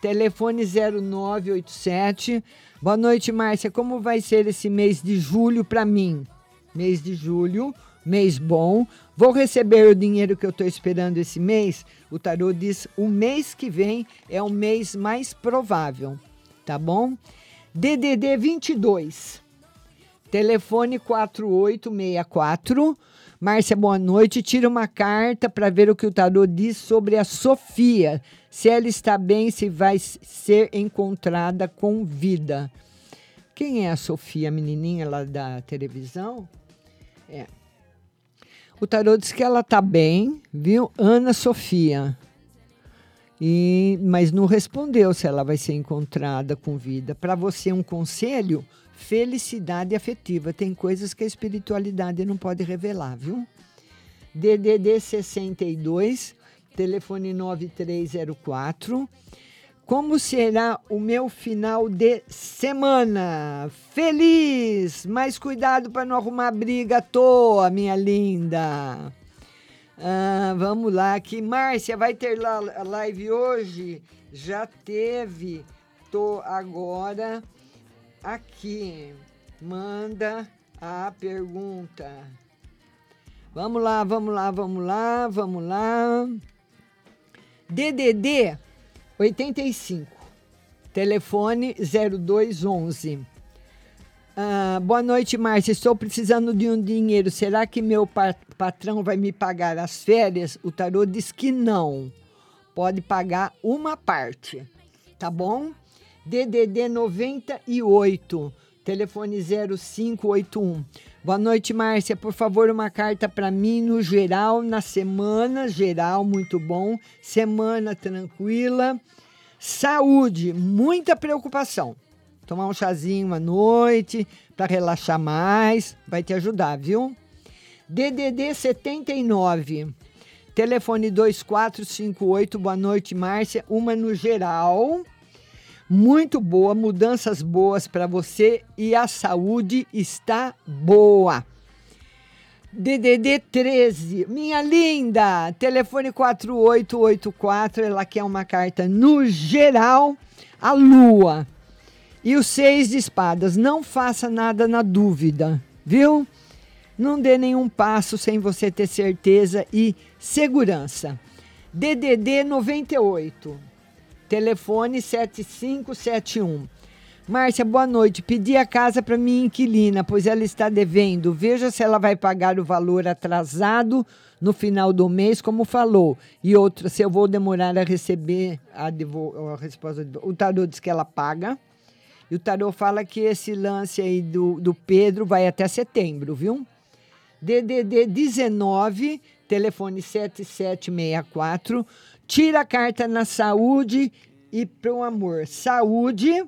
telefone 0987. Boa noite, Márcia. Como vai ser esse mês de julho para mim? Mês de julho, mês bom. Vou receber o dinheiro que eu estou esperando esse mês? O tarô diz o mês que vem é o mês mais provável, tá bom? DDD 22, telefone 4864. Márcia, boa noite. Tira uma carta para ver o que o tarô diz sobre a Sofia. Se ela está bem, se vai ser encontrada com vida. Quem é a Sofia, a menininha lá da televisão? É. O tarô diz que ela tá bem, viu? Ana Sofia. E, mas não respondeu se ela vai ser encontrada com vida. Para você, um conselho: felicidade afetiva. Tem coisas que a espiritualidade não pode revelar, viu? DDD 62, telefone 9304. Como será o meu final de semana? Feliz! Mas cuidado para não arrumar briga à toa, minha linda. Ah, vamos lá aqui. Márcia, vai ter lá live hoje? Já teve. Tô agora aqui. Manda a pergunta. Vamos lá, vamos lá, vamos lá, vamos lá. DDD 85. Telefone 0211. Ah, boa noite, Márcia. Estou precisando de um dinheiro. Será que meu pa- patrão vai me pagar as férias? O tarô diz que não. Pode pagar uma parte. Tá bom? DDD 98. Telefone 0581. Boa noite, Márcia. Por favor, uma carta para mim no geral, na semana geral, muito bom. Semana tranquila. Saúde, muita preocupação. Tomar um chazinho à noite para relaxar mais, vai te ajudar, viu? DDD 79. Telefone 2458. Boa noite, Márcia. Uma no geral. Muito boa, mudanças boas para você e a saúde está boa. DDD 13, minha linda, telefone 4884, ela quer uma carta no geral, a lua. E o seis de espadas, não faça nada na dúvida, viu? Não dê nenhum passo sem você ter certeza e segurança. DDD 98, telefone 7571. Márcia, boa noite. Pedi a casa para minha inquilina, pois ela está devendo. Veja se ela vai pagar o valor atrasado no final do mês, como falou. E outra, se eu vou demorar a receber a, a resposta. O tarô diz que ela paga. E o tarô fala que esse lance aí do, do Pedro vai até setembro, viu? DDD 19, telefone 7764. Tira a carta na saúde e pro amor. Saúde,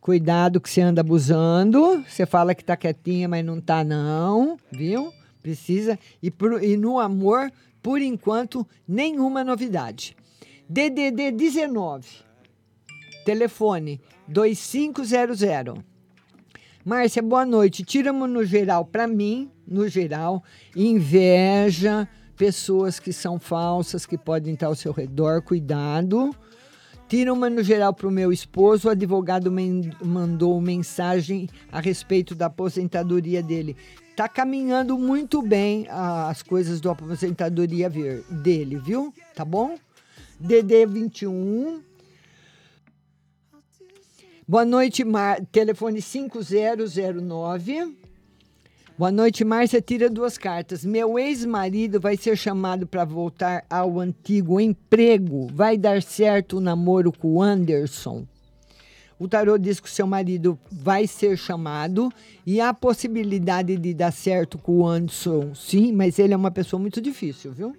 cuidado que você anda abusando. Você fala que tá quietinha, mas não tá não, viu? Precisa. E, pro- e no amor, por enquanto, nenhuma novidade. DDD 19, telefone 2500. Márcia, boa noite. Tiramos no geral para mim, no geral, inveja, pessoas que são falsas, que podem estar ao seu redor, cuidado. Tira uma no geral para o meu esposo. O advogado mandou mensagem a respeito da aposentadoria dele. Tá caminhando muito bem as coisas da aposentadoria dele, viu? Tá bom? DD 21. Boa noite, Mar... telefone 5009. Boa noite, Márcia. Tira duas cartas. Meu ex-marido vai ser chamado para voltar ao antigo emprego. Vai dar certo o namoro com o Anderson? O tarô diz que o seu marido vai ser chamado e há possibilidade de dar certo com o Anderson, sim, mas ele é uma pessoa muito difícil, viu?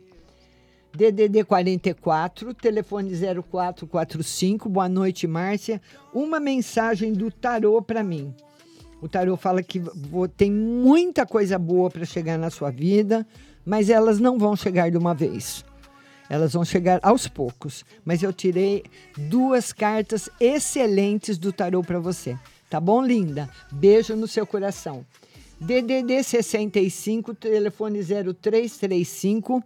DDD 44, telefone 0445. Boa noite, Márcia. Uma mensagem do tarô para mim. O tarô fala que tem muita coisa boa para chegar na sua vida, mas elas não vão chegar de uma vez. Elas vão chegar aos poucos. Mas eu tirei duas cartas excelentes do tarô para você. Tá bom, linda? Beijo no seu coração. DDD 65, telefone 0335.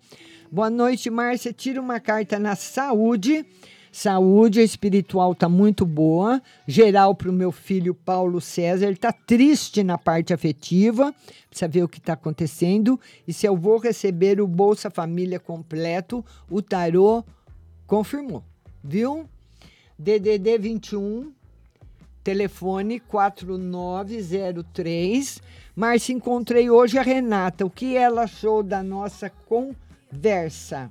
Boa noite, Márcia. Tira uma carta na saúde. Saúde espiritual tá muito boa. Geral para o meu filho Paulo César. Ele tá triste na parte afetiva. Precisa ver o que está acontecendo. E se eu vou receber o Bolsa Família completo, o tarô confirmou. Viu? DDD 21, telefone 4903. Márcia, encontrei hoje a Renata. O que ela achou da nossa conversa?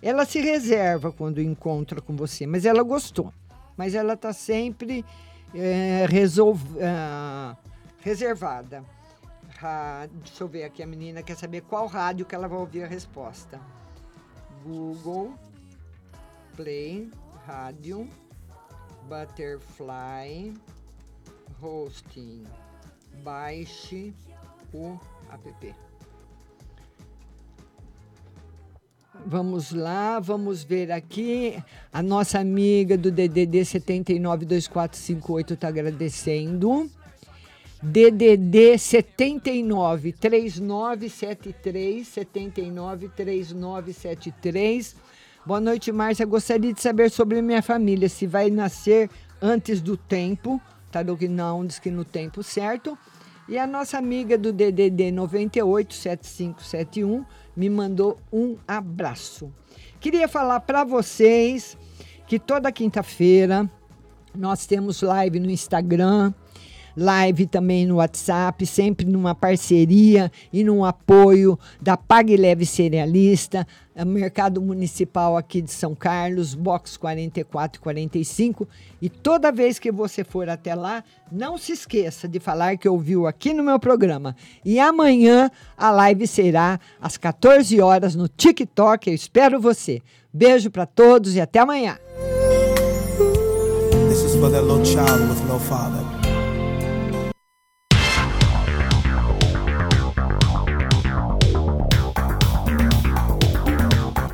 Ela se reserva quando encontra com você, mas ela gostou. Mas ela está sempre é, resolv- ah, reservada. Ra- deixa eu ver aqui, a menina quer saber qual rádio que ela vai ouvir a resposta. Google Play Rádio Butterfly Hosting. Baixe o app. Vamos lá, vamos ver aqui. A nossa amiga do DDD 792458 está agradecendo. DDD 79 3973 79 3973. Boa noite, Márcia. Gostaria de saber sobre minha família, se vai nascer antes do tempo. Tarô que não, diz que no tempo certo. E a nossa amiga do DDD 98 7571 me mandou um abraço. Queria falar para vocês que toda quinta-feira nós temos live no Instagram, live também no WhatsApp, sempre numa parceria e num apoio da Pague Leve Cerealista, é Mercado Municipal aqui de São Carlos, box 44 e 45. E toda vez que você for até lá, não se esqueça de falar que ouviu aqui no meu programa. E amanhã a live será às 14 horas no TikTok. Eu espero você. Beijo para todos e até amanhã. This is for child with no father.